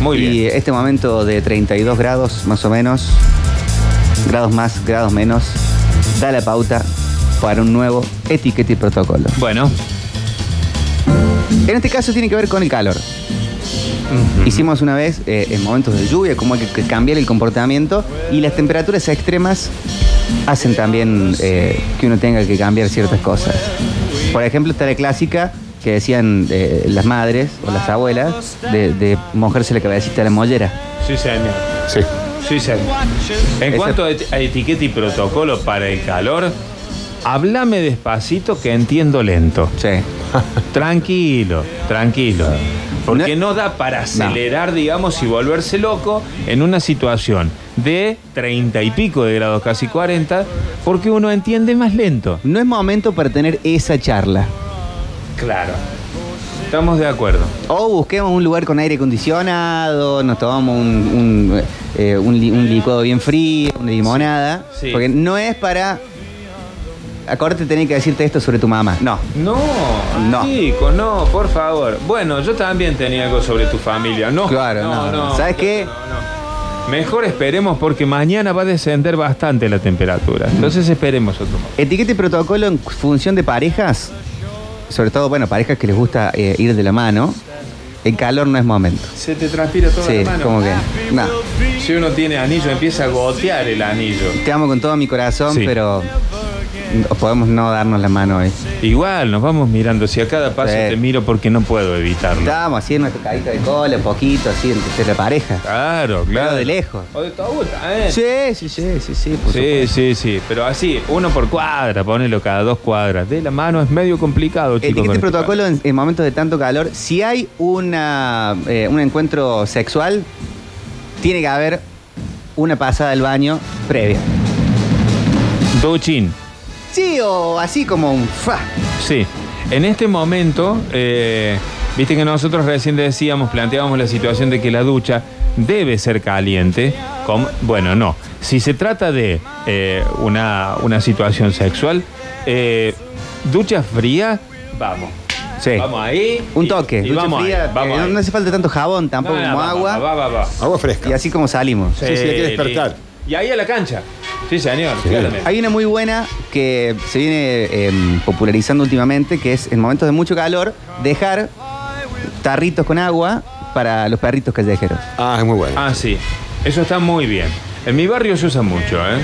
Muy y bien. este momento de 32 grados más o menos, grados más, grados menos, da la pauta para un nuevo etiqueta y protocolo. Bueno, En este caso tiene que ver con el calor. Hicimos una vez eh, en momentos de lluvia cómo hay que, que cambiar el comportamiento y las temperaturas extremas hacen también eh, que uno tenga que cambiar ciertas cosas. Por ejemplo, está la clásica que decían eh, las madres o las abuelas de, de mojarse la cabecita a la mollera. sí, señor. Sí. Sí, señor. En Ese- cuanto a a etiqueta y protocolo para el calor, háblame despacito que entiendo lento. Sí. Tranquilo, tranquilo. Porque no, da para acelerar, digamos, y volverse loco en una situación de treinta y pico de grados, casi 40, porque uno entiende más lento. No es momento para tener esa charla. Claro. Estamos de acuerdo. O busquemos un lugar con aire acondicionado, nos tomamos un, un, eh, un li- un licuado bien frío, una limonada. Sí. Porque no es para. Acordate, tenés que decirte esto sobre tu mamá. No. No, No. chicos, no, por favor. Bueno, yo también tenía algo sobre tu familia. No, Claro, no, no. ¿Sabes qué? no, no. Mejor esperemos porque mañana va a descender bastante la temperatura. Entonces esperemos otro momento. Etiqueta y protocolo en función de parejas, sobre todo, bueno, parejas que les gusta eh, ir de la mano. El calor no es momento. Se te transpira toda Sí, la mano. como que. No. Si uno tiene anillo, empieza a gotear el anillo. Te amo con todo mi corazón, Sí. pero podemos no darnos la mano hoy. Igual, nos vamos mirando. Si a cada paso Sí. te miro porque no puedo evitarlo. Estábamos haciendo una tocadita de cola, un poquito, así, entre la pareja. Claro, Pero claro. de lejos. O de abuela, ¿eh? Sí, sí, sí, sí, sí. por Sí, sí, sí, pero así, uno por cuadra, ponelo cada dos cuadras. De la mano es medio complicado, chicos. Etiqueta con y este protocolo en, en momentos de tanto calor. Si hay una, eh, un encuentro sexual, tiene que haber una pasada al baño previa. calor. Sí, o así como un fa. sí. En este momento, eh, viste que nosotros recién decíamos, planteábamos la situación de que la ducha debe ser caliente. Como- bueno, no. Si se trata de eh, una, una situación sexual, eh, ducha fría, vamos. Sí. Vamos ahí. Un toque. y ducha vamos fría, ahí, vamos eh, ahí. no hace falta tanto jabón tampoco No, no, como va, agua. Va, va, va. Agua fresca. Y así como salimos. Sí, sí, hay que despertar. Y ahí a la cancha. Sí, señor. Sí. claramente. Hay una muy buena que se viene eh, popularizando últimamente, que es en momentos de mucho calor, dejar tarritos con agua para los perritos callejeros. Ah, es muy bueno. Ah, sí. Eso está muy bien. En mi barrio se usa mucho, ¿eh?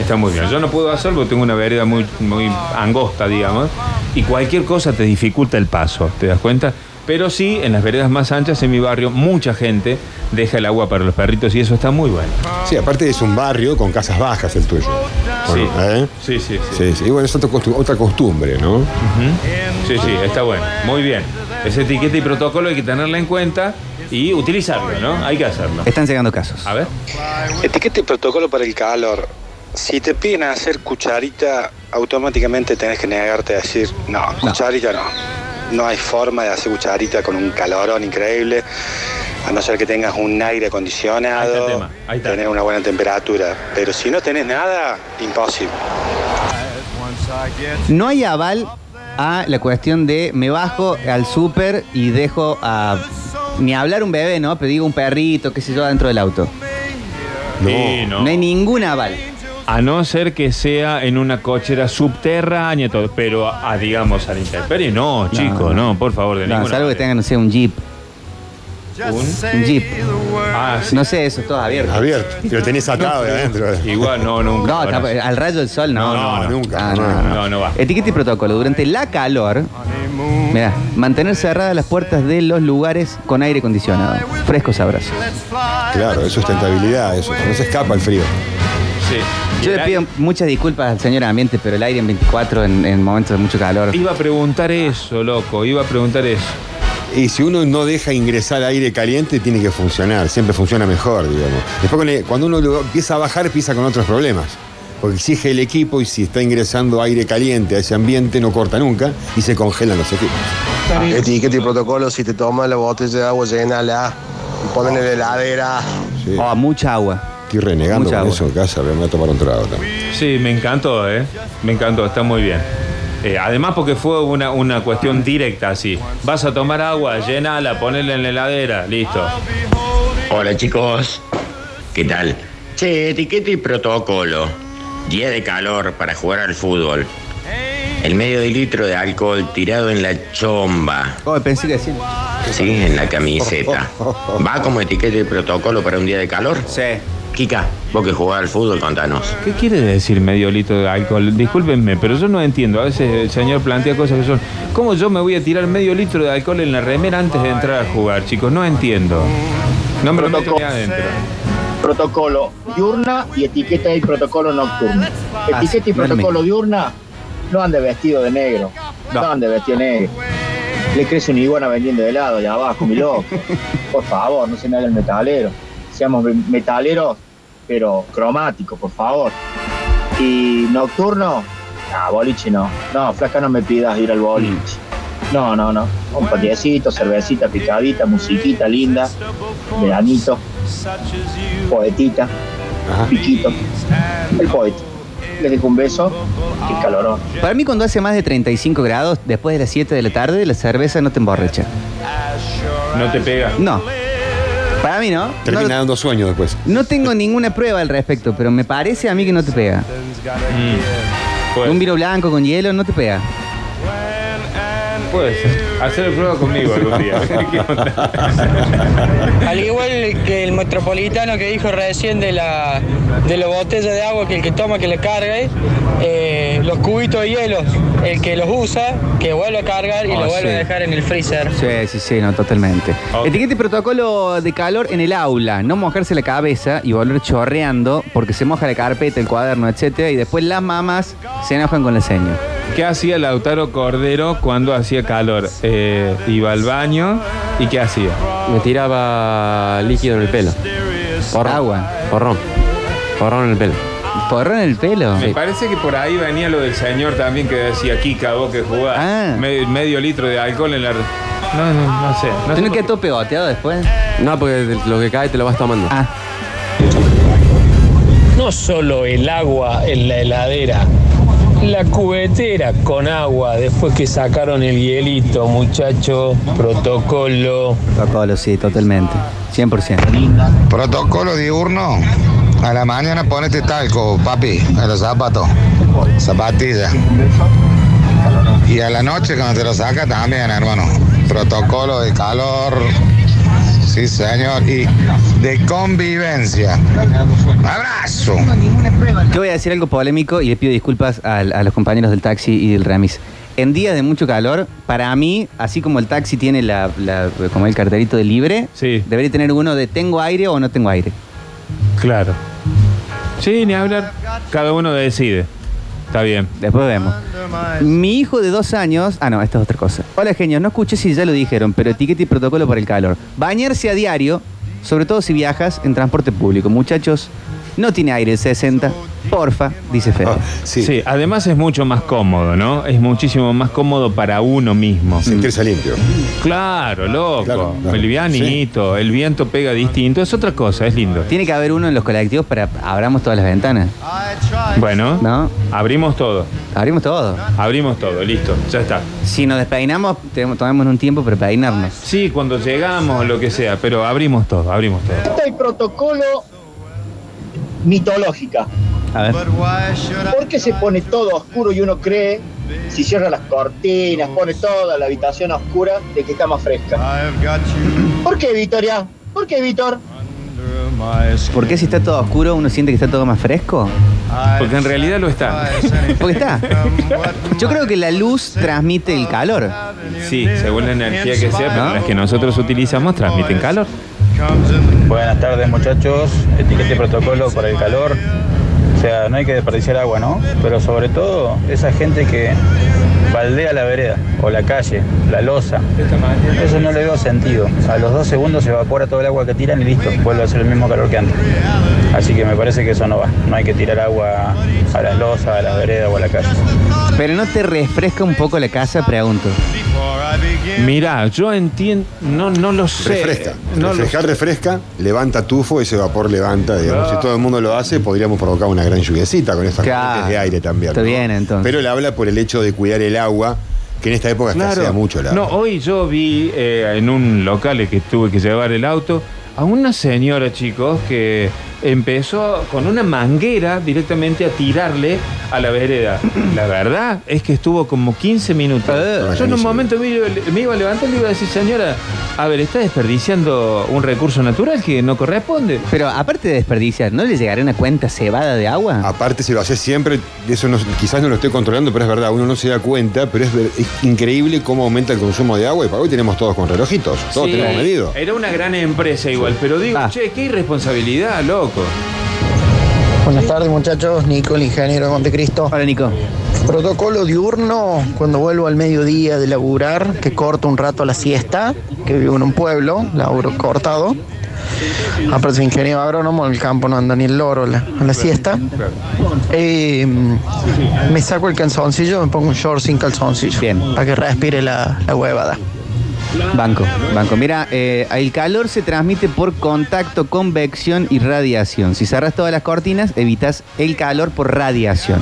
Está muy bien. Yo no puedo hacerlo porque tengo una vereda muy, muy angosta, digamos. Y cualquier cosa te dificulta el paso, ¿te das cuenta? Pero sí, en las veredas más anchas en mi barrio, mucha gente deja el agua para los perritos y eso está muy bueno. Sí, aparte es un barrio con casas bajas el tuyo. Sí. ¿eh? Sí, sí, sí. Sí, sí. Y bueno, es otra costu- otra costumbre, ¿no? Sí, sí, está bueno. Muy bien. Esa etiqueta y protocolo hay que tenerla en cuenta y utilizarlo, ¿no? Hay que hacerlo. Están llegando casos. A ver. Etiqueta y protocolo para el calor. Si te piden hacer cucharita, automáticamente tenés que negarte a decir, no, cucharita no. No hay forma de hacer cucharita con un calorón increíble, a no ser que tengas un aire Ahí está acondicionado, el tema, ahí está. tener una buena temperatura. Pero si no tenés nada, imposible. No hay aval a la cuestión de me bajo al súper y dejo a. Ni hablar un bebé, ¿no? Pero digo un perrito, qué sé yo, dentro del auto. Sí, No hay ningún aval. A no ser que sea en una cochera subterránea, todo, pero a, a, digamos al intemperie, no, chico, no, por favor, de No, ninguna salvo que tengan, no sé, un jeep. Un- Un jeep. Ah, sí. No sé, eso es todo abierto. Abierto. Y lo tenés atado de adentro. Igual, no, nunca. No, tampoco- al rayo del sol no. No, no, nunca. Ah, no, no, no. No, no va. Etiqueta y protocolo. Durante la calor, mira, mantener cerradas las puertas de los lugares con aire acondicionado. Fresco sabroso. Claro, es sustentabilidad, eso. No se escapa el frío. Sí. Yo le pido muchas disculpas al señor ambiente, pero el aire en 24 en, en momentos de mucho calor. Iba a preguntar eso, loco, iba a preguntar eso. Y si uno no deja ingresar aire caliente, tiene que funcionar. Siempre funciona mejor, digamos. Después, con el- cuando uno lo empieza a bajar, empieza con otros problemas. Porque exige el equipo y si está ingresando aire caliente a ese ambiente, no corta nunca y se congelan los equipos. Etiqueta y protocolo, si te tomas la botella de agua, llénala, ponen en la heladera. Sí. Oh, mucha agua. Estoy renegando Mucha con agua. eso en casa, me voy a tomar un trago también. Sí, me encantó, ¿eh? Me encantó, está muy bien. Eh, además porque fue una, una cuestión directa así. Vas a tomar agua, llenala, ponela en la heladera, listo. Hola chicos, ¿qué tal? Che, etiqueta y protocolo. Día de calor para jugar al fútbol. El medio de litro de alcohol tirado en la chomba. Oh, pensé que sí. Sí, en la camiseta. ¿Va como etiqueta y protocolo para un día de calor? Sí. Kika, vos que jugás al fútbol, contanos. ¿Qué quiere decir medio litro de alcohol? Discúlpenme, pero yo no entiendo. A veces el señor plantea cosas que son. ¿Cómo yo me voy a tirar medio litro de alcohol en la remera antes de entrar a jugar, chicos? No entiendo. No me lo meto ni adentro. protocolo diurna y etiqueta y protocolo nocturno. Ah, Etiqueta y protocolo diurna no ande vestido de negro, no, No. ande vestido de negro. Le crece una iguana vendiendo helado allá abajo, mi loco. Por favor, no se me haga el metalero. Seamos me- metaleros, pero cromáticos, por favor. Y nocturno, ah, boliche no. No, flaca, no me pidas ir al boliche. No, no, no. Un patiecito, cervecita picadita, musiquita linda, veranito, poetita, piquito. El poeta. Les dejo un beso y calorón. Para mí, cuando hace más de 35 grados, después de las 7 de la tarde, la cerveza no te emborracha. No te pega. No. Para mí, ¿no? Termina No, dando sueño después. no tengo ninguna prueba al respecto, pero me parece a mí que no te pega. Mm. Un vino blanco con hielo no te pega. puede ser. Hacer el prueba conmigo algún día. Al igual que el metropolitano que dijo recién de la, de la botella de agua que el que toma que le cargue, eh, los cubitos de hielo, el que los usa, que vuelve a cargar y Oh, lo vuelve sí. a dejar en el freezer. Sí, sí, sí, no, totalmente. Ok. Etiqueta y protocolo de calor en el aula. No mojarse la cabeza y volver chorreando porque se moja la carpeta, el cuaderno, etcétera, y después las mamás se enojan con la seño. ¿Qué hacía Lautaro Cordero cuando hacía calor? Eh, iba al baño y ¿qué hacía? Me tiraba líquido en el pelo. Porrón. Agua. Porrón. Porrón en el pelo. Porro en el pelo. Me parece que por ahí venía lo del señor también que decía Kika, vos que jugás Ah. me- medio litro de alcohol en la. No, no, no sé. No sé ¿Tú no por quedas qué. todo pegoteado después? No, porque lo que cae te lo vas tomando. Ah, No solo el agua en la heladera, la cubetera con agua después que sacaron el hielito, muchacho, protocolo. protocolo, sí, totalmente. 100%. Protocolo diurno. A la mañana ponete talco, papi, a los zapatos. Zapatillas. Y a la noche cuando te lo sacas también, hermano. Protocolo de calor. Sí, señor. Y de convivencia. Abrazo. Yo voy a decir algo polémico y le pido disculpas a, a los compañeros del taxi y del remis. En días de mucho calor, para mí, así como el taxi tiene la, la- como el carterito de libre, Sí. debería tener uno de tengo aire o no tengo aire. Claro. Sí, ni hablar. Cada uno decide. Está bien. Después vemos. Mi hijo de dos años. Ah, no, esta es otra cosa. Hola, genios. No escuché si ya lo dijeron, pero etiqueta y protocolo para el calor. Bañarse a diario, sobre todo si viajas en transporte público. Muchachos, no tiene aire el 60. Porfa, dice Fede. Ah, sí. Sí. además es mucho más cómodo, ¿no? Es muchísimo más cómodo para uno mismo. Sentirse limpio. Claro, loco. Claro, claro. Livianito, el viento pega distinto, es otra cosa, es lindo. Tiene que haber uno en los colectivos para abramos todas las ventanas. Bueno, ¿No? abrimos todo. Abrimos todo. Abrimos todo, listo, ya está. Si nos despeinamos, tenemos- tomamos un tiempo para peinarnos. Sí, cuando llegamos, lo que sea, pero abrimos todo, abrimos todo. Esta es protocolo mitológica. A ver. ¿Por qué se pone todo oscuro y uno cree, si cierra las cortinas, pone toda la habitación oscura, de que está más fresca? ¿Por qué, Victoria? ¿Por qué, Víctor? ¿Por qué si está todo oscuro uno siente que está todo más fresco? Porque en realidad lo está. Porque está. Yo creo que la luz transmite el calor. Sí, según la energía que sea, pero ¿No? las que nosotros utilizamos transmiten calor. Buenas tardes muchachos, etiquete protocolo para el calor. O sea, no hay que desperdiciar agua, ¿no? Pero sobre todo esa gente que baldea la vereda o la calle, la losa. Eso no le veo sentido. A los dos segundos se evapora todo el agua que tiran y listo, vuelve a ser el mismo calor que antes. Así que me parece que eso no va. No hay que tirar agua a las losas, a las veredas o a la calle. Pero no te refresca un poco la casa, pregunto. Mira, yo entiendo, no, no lo sé. Refresca. No lo refresca, levanta tufo, ese vapor levanta, digamos. Si todo el mundo lo hace, podríamos provocar una gran lluviecita con estas Claro. corrientes de aire también. Está ¿no? bien, entonces. Pero él habla por el hecho de cuidar el agua, que en esta época escasea mucho el No, hoy yo vi eh, en un local que tuve que llevar el auto a una señora, chicos, que empezó con una manguera directamente a tirarle a la vereda. La verdad es que estuvo como 15 minutos. Yo en un momento me, iba- me iba a levantar y le iba a decir, señora, a ver, está desperdiciando un recurso natural que no corresponde. Pero aparte de desperdiciar, ¿no le llegará una cuenta cebada de agua? Aparte, si lo haces siempre, eso no- quizás no lo estoy controlando, pero es verdad, uno no se da cuenta, pero es, increíble cómo aumenta el consumo de agua y para hoy tenemos todos con relojitos, todos Sí, tenemos medido. Era una gran empresa igual, pero digo, Ah. che, qué irresponsabilidad, loco. Buenas tardes muchachos, Nico, el ingeniero de Montecristo. Hola Nico. Protocolo diurno, cuando vuelvo al mediodía de laburar, que corto un rato la siesta, que vivo en un pueblo, laburo cortado. Aparte soy ingeniero agrónomo, en el campo no anda ni el loro la, a la siesta. Eh, me saco el calzoncillo, me pongo un short sin calzoncillo. Bien. Para que respire la, la huevada. Banco, banco. Mira, eh, el calor se transmite por contacto, convección y radiación. Si cerras todas las cortinas, evitas el calor por radiación.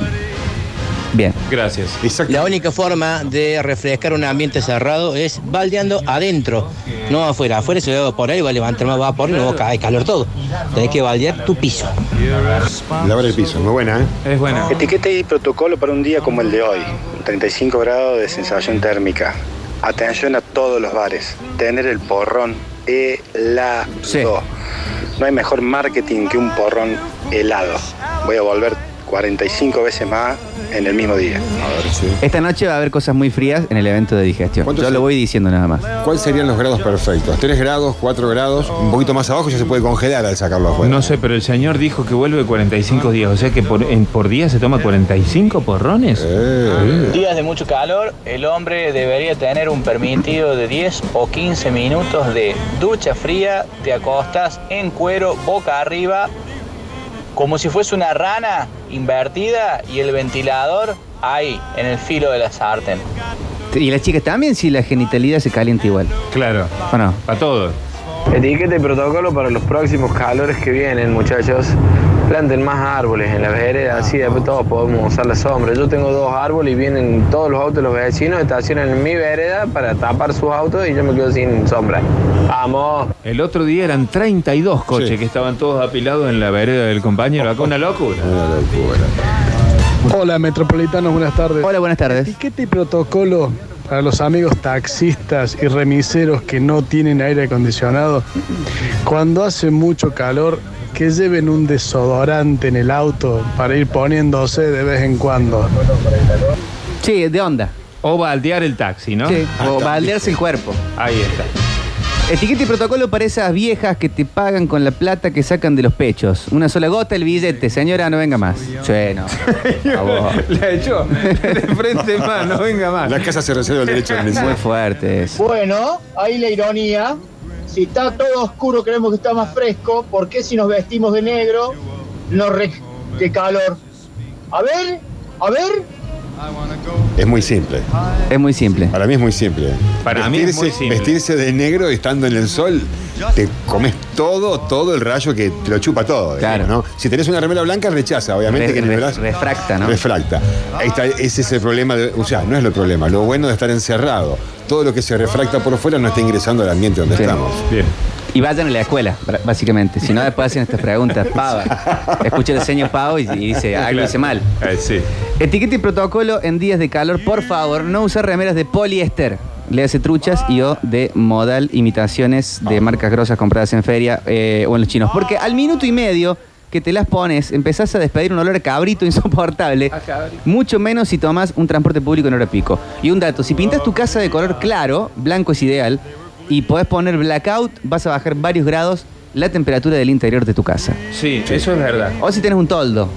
Bien. Gracias. La única forma de refrescar un ambiente cerrado es baldeando adentro, no afuera. Afuera se va a evaporar y va a levantar más vapor y luego cae calor todo. Tenés que baldear tu piso. Lavar el piso, muy buena, ¿eh? Es buena. Etiqueta y protocolo para un día como el de hoy. 35 grados de sensación térmica. Atención a todos los bares. Tener el porrón helado. No hay mejor marketing que un porrón helado. Voy a volver 45 veces más en el mismo día. A ver, sí. Esta noche va a haber cosas muy frías en el evento de digestión. ¿Cuánto Yo lo voy diciendo nada más. ¿Cuáles serían los grados perfectos? ¿3 grados, 4 grados? Un poquito más abajo ya se puede congelar al sacarlo afuera. No sé, pero el señor dijo que vuelve 45 días. O sea que por, en- por día se toma 45 porrones. Eh. Días de mucho calor, el hombre debería tener un permitido de 10 o 15 minutos de ducha fría, te acostas en cuero, boca arriba, como si fuese una rana invertida y el ventilador ahí, en el filo de la sartén. Y las chicas también, si la genitalidad se calienta igual. Claro. ¿O no? Para todos. Etiqueta y protocolo para los próximos calores que vienen, muchachos. Planten más árboles en la vereda, así después todos podemos usar la sombra. Yo tengo dos árboles y vienen todos los autos de los vecinos, estacionan en mi vereda para tapar sus autos y yo me quedo sin sombra. ¡Vamos! El otro día eran 32 coches Sí. que estaban todos apilados en la vereda del compañero. Acá una locura. Una locura. Hola, metropolitanos, buenas tardes. Hola, buenas tardes. Etiqueta y protocolo para los amigos taxistas y remiseros que no tienen aire acondicionado. Cuando hace mucho calor, que lleven un desodorante en el auto para ir poniéndose de vez en cuando. Sí, de onda. O baldear el taxi, ¿no? Sí, o baldearse el cuerpo. Ahí está. Etiqueta y protocolo para esas viejas que te pagan con la plata que sacan de los pechos. Una sola gota el billete. Señora, no venga más. Che, no. La echó de frente más, no venga más. La casa se reserva el derecho de Muy fuerte eso. Bueno, ahí la ironía. Si está todo oscuro, creemos que está más fresco. ¿Por qué si nos vestimos de negro nos re de calor? A ver, a ver. Es muy simple. Es muy simple. Para mí es muy simple. Para mí es muy simple. Vestirse de negro estando en el sol, te comes todo, todo el rayo que te lo chupa todo. Claro. digamos, ¿no? Si tenés una remera blanca, rechaza, obviamente Re- que en el re- brazo- refracta, ¿no? Refracta. Ahí está, ese es el problema, de- o sea, no es el problema, lo bueno de estar encerrado. Todo lo que se refracta por fuera no está ingresando al ambiente donde Sí. estamos. Bien. Y vayan a la escuela, básicamente. Si no, después hacen estas preguntas. Pava. Escucha el señor Pavo y, y dice, algo dice mal. Eh, sí. Etiqueta y protocolo en días de calor, por favor, no usar remeras de poliéster. Le hace truchas y o de modal imitaciones de marcas grosas compradas en feria eh, o en los chinos. Porque al minuto y medio que te las pones, empezás a despedir un olor a cabrito insoportable. Mucho menos si tomas un transporte público en hora pico. Y un dato, si pintas tu casa de color claro, blanco es ideal, y podés poner blackout, vas a bajar varios grados la temperatura del interior de tu casa. Sí, eso es verdad. O si tienes un toldo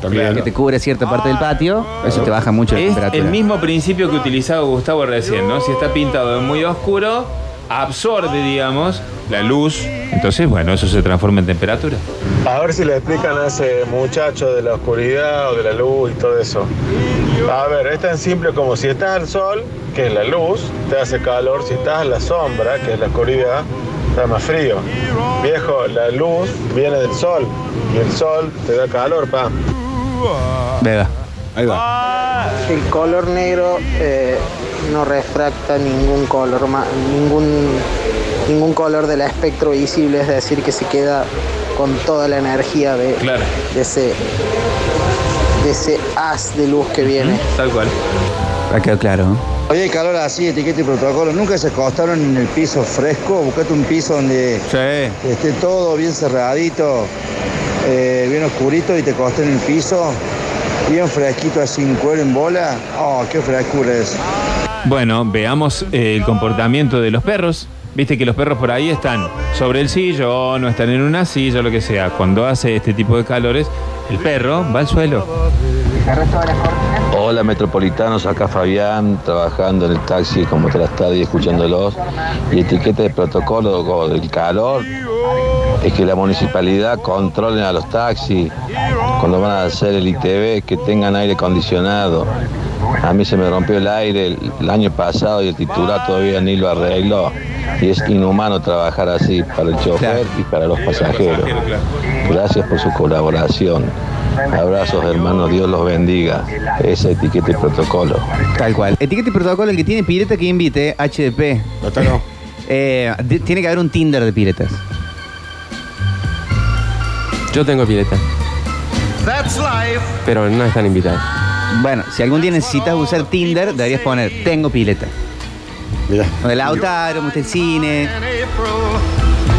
También. que te cubre cierta parte del patio, eso te baja mucho la Es temperatura. el mismo principio que utilizaba Gustavo recién, ¿no? Si está pintado de muy oscuro, absorbe, digamos, la luz. Entonces, bueno, eso se transforma en temperatura. A ver si le explican a ese muchacho de la oscuridad o de la luz y todo eso. A ver, es tan simple como si estás al sol, que es la luz, te hace calor, si estás en la sombra, que es la oscuridad, está más frío. Viejo, la luz viene del sol y el sol te da calor, pa. Beba. Ahí va. El color negro eh, no refracta ningún color, ningún ningún color del espectro visible, es decir, que se queda con toda la energía de, de ese de ese haz de luz que viene. Tal cual. Ha quedado claro. Oye, hay calor así, etiqueta y protocolo. ¿Nunca se acostaron en el piso fresco? Buscate un piso donde esté todo bien cerradito, eh, bien oscurito y te acosté en el piso, bien fresquito así en cuero en bola. Oh, qué frescura es. Bueno, veamos eh, el comportamiento de los perros. Viste que los perros por ahí están sobre el sillón, no están en una silla, lo que sea. Cuando hace este tipo de calores, el perro va al suelo. Hola metropolitanos, acá Fabián, trabajando en el taxi como trastada y escuchándolos. Y etiqueta de protocolo del calor es que la municipalidad controle a los taxis cuando van a hacer el ITV, que tengan aire acondicionado. A mí se me rompió el aire el, el año pasado y el titular todavía ni lo arregló. Y es inhumano trabajar así para el chofer y para los pasajeros. Gracias por su colaboración. Abrazos hermanos, Dios los bendiga. Esa etiqueta y protocolo. Tal cual. Etiqueta y protocolo, el que tiene pileta que invite, HDP. Eh, de- tiene que haber un Tinder de piletas. Yo tengo pileta, pero no están invitados. Bueno, si algún día necesitas usar Tinder, deberías poner tengo pileta. Mirá. O el Lautaro, el cine.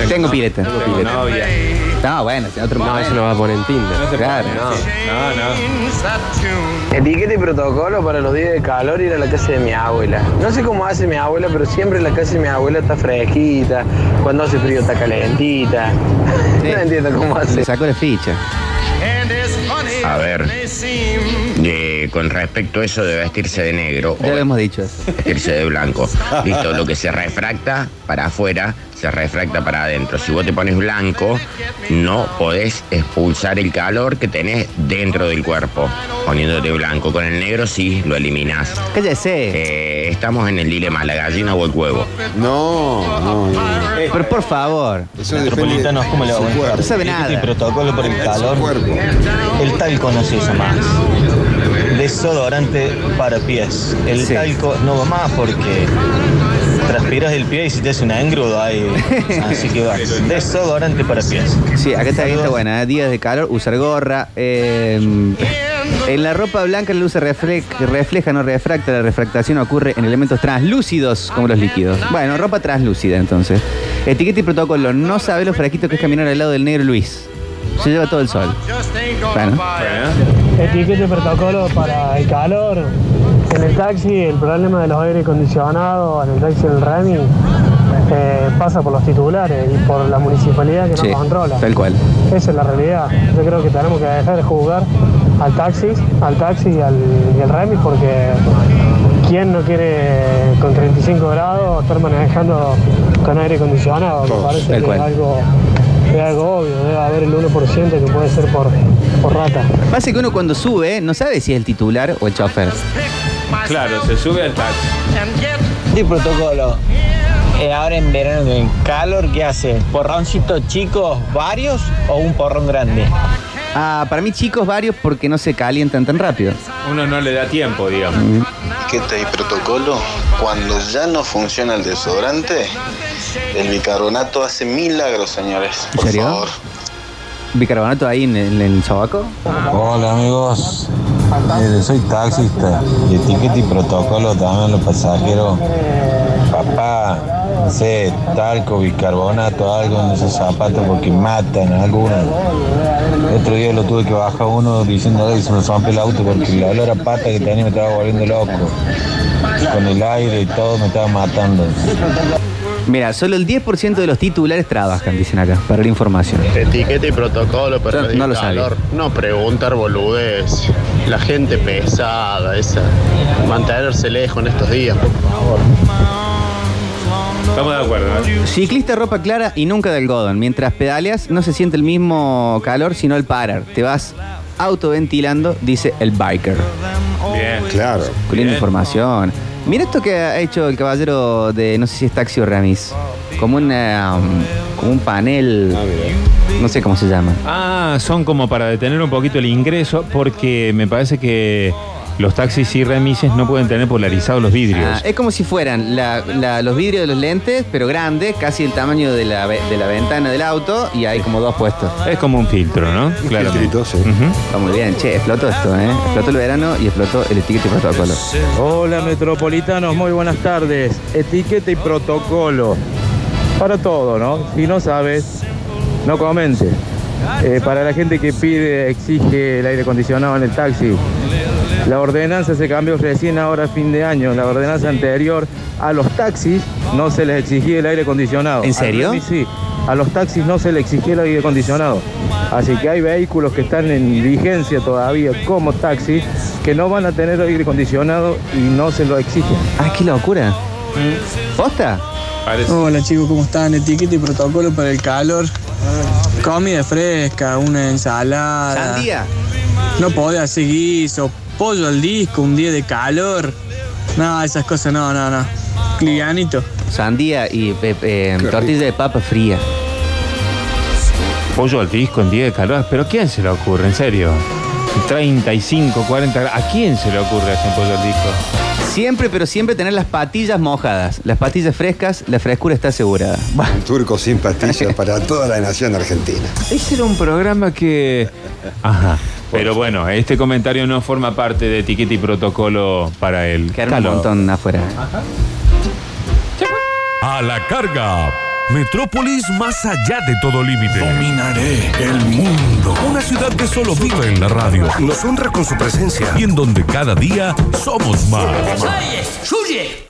Tengo pileta. Tengo pileta. No, bueno, es otro No, momento. eso no va a poner en Tinder. No se Claro. no. No, no. Etiqueta y protocolo para los días de calor ir a la casa de mi abuela. No sé cómo hace mi abuela, pero siempre la casa de mi abuela está fresquita. Cuando hace frío está calentita. No entiendo cómo hace. Le sacó la ficha. A ver, de- con respecto a eso de vestirse de negro Ya o lo hemos dicho eso. vestirse de blanco, listo, lo que se refracta para afuera se refracta para adentro. Si vos te pones blanco, no podés expulsar el calor que tenés dentro del cuerpo poniéndote blanco. Con el negro sí, lo eliminás. Cállese. Eh, estamos en el dilema, la gallina o el huevo. No, no, no. Pero por favor. Eso Metropolitanos, ¿cómo le va? Tardes. No sabe nada. y protocolo por el calor. El talco no se usa más. Desodorante para pies. El Sí. talco no va más porque transpiras el pie y se te hace una engrudo ahí. Así que va. Desodorante para pies. Sí, acá está, está buena. ¿eh? Días de calor, usar gorra. eh, en la ropa blanca la luz se refle- refleja, no refracta. La refractación ocurre en elementos translúcidos como los líquidos. Bueno, ropa translúcida entonces. Etiqueta y protocolo. No sabe lo fraquito que es caminar al lado del negro Luis. Se lleva todo el sol. Bueno. Y protocolo para el calor. En el taxi, el problema de los aire acondicionados, en el taxi del Remy, eh, pasa por los titulares y por la municipalidad que Sí, no controla. tal cual. Esa es la realidad. Yo creo que tenemos que dejar de jugar al taxi, al taxi y al, y al Remy porque ¿quién no quiere con 35 grados estar manejando con aire acondicionado? Me parece que es algo, es algo obvio, debe haber el 1% que puede ser por, por rata. Pasa que uno cuando sube no sabe si es el titular o el chofer. Claro, se sube al taxi. Y protocolo. Eh, ahora en verano, en calor, ¿qué hace? ¿Porroncitos chicos, varios o un porrón grande? Ah, para mí chicos varios porque no se calientan tan rápido. Uno no le da tiempo, digamos. etiqueta y protocolo, cuando ya no funciona el desodorante, el bicarbonato hace milagros, señores. ¿En Por serio? favor. ¿Bicarbonato ahí en el, en el sobaco? Hola amigos, soy taxista y etiqueta y protocolo también los pasajeros. Papá, no sé, talco, bicarbonato, algo en esos zapatos porque matan a algunos. El otro día lo tuve que bajar uno diciendo que se me rompe el auto porque el olor a pata que tenía me estaba volviendo loco. Con el aire y todo me estaba matando. Mira, solo el 10% de los titulares trabajan, dicen acá, para la información. Etiqueta y protocolo para No, lo sabía. No preguntar boludez. La gente pesada, esa. Mantenerse lejos en estos días, por favor. Estamos de acuerdo, ¿no? Ciclista ropa clara y nunca de algodón. Mientras pedaleas no se siente el mismo calor, sino el parar. Te vas autoventilando, dice el biker. Bien. Claro. Con linda Bien. información. Mira esto que ha hecho el caballero de, no sé si es taxi o remis. Como, una, um, como un panel, no sé cómo se llama. Ah, son como para detener un poquito el ingreso, porque me parece que los taxis y remises no pueden tener polarizados los vidrios. Ah, es como si fueran la- la- los vidrios de los lentes, pero grandes, casi el tamaño de la, ve- de la ventana del auto, y hay como dos puestos. Es como un filtro, ¿no? Claro. Está muy bien, che, explotó esto, ¿eh? Explotó el verano y explotó el etiquete y protocolo. Hola metropolitanos, muy buenas tardes. Etiqueta y protocolo. Para todo, ¿no? Si no sabes, no comentes. Eh, para la gente que pide, exige el aire acondicionado en el taxi. La ordenanza se cambió recién ahora a fin de año. La ordenanza anterior a los taxis no se les exigía el aire acondicionado. ¿En serio? Remis sí. A los taxis no se les exigía el aire acondicionado. Así que hay vehículos que están en vigencia todavía como taxis que no van a tener aire acondicionado y no se lo exigen. Ah, qué locura. ¿Posta? Hola chicos, ¿cómo están? Etiqueta y protocolo para el calor. Comida fresca, una ensalada. Sandía. No podés hacer guiso, pollo al disco, un día de calor. No, esas cosas no, no, no. Livianito. Sandía y eh, eh, tortilla de papa fría. Pollo al disco en día de calor. ¿Pero a quién se le ocurre? En serio. 35, 40 grados. ¿A quién se le ocurre hacer pollo al disco? Siempre, pero siempre tener las patillas mojadas. Las patillas frescas, la frescura está asegurada. Un turco sin pastillas para toda la nación argentina. Ese era un programa que. Ajá. Pero bueno, este comentario no forma parte de etiqueta y protocolo para el Quedaron un montón afuera. A la carga. Metrópolis más allá de todo límite. Dominaré el mundo. Una ciudad que solo vive en la radio. Nos honra con su presencia. Y en donde cada día somos más. ¡Suye!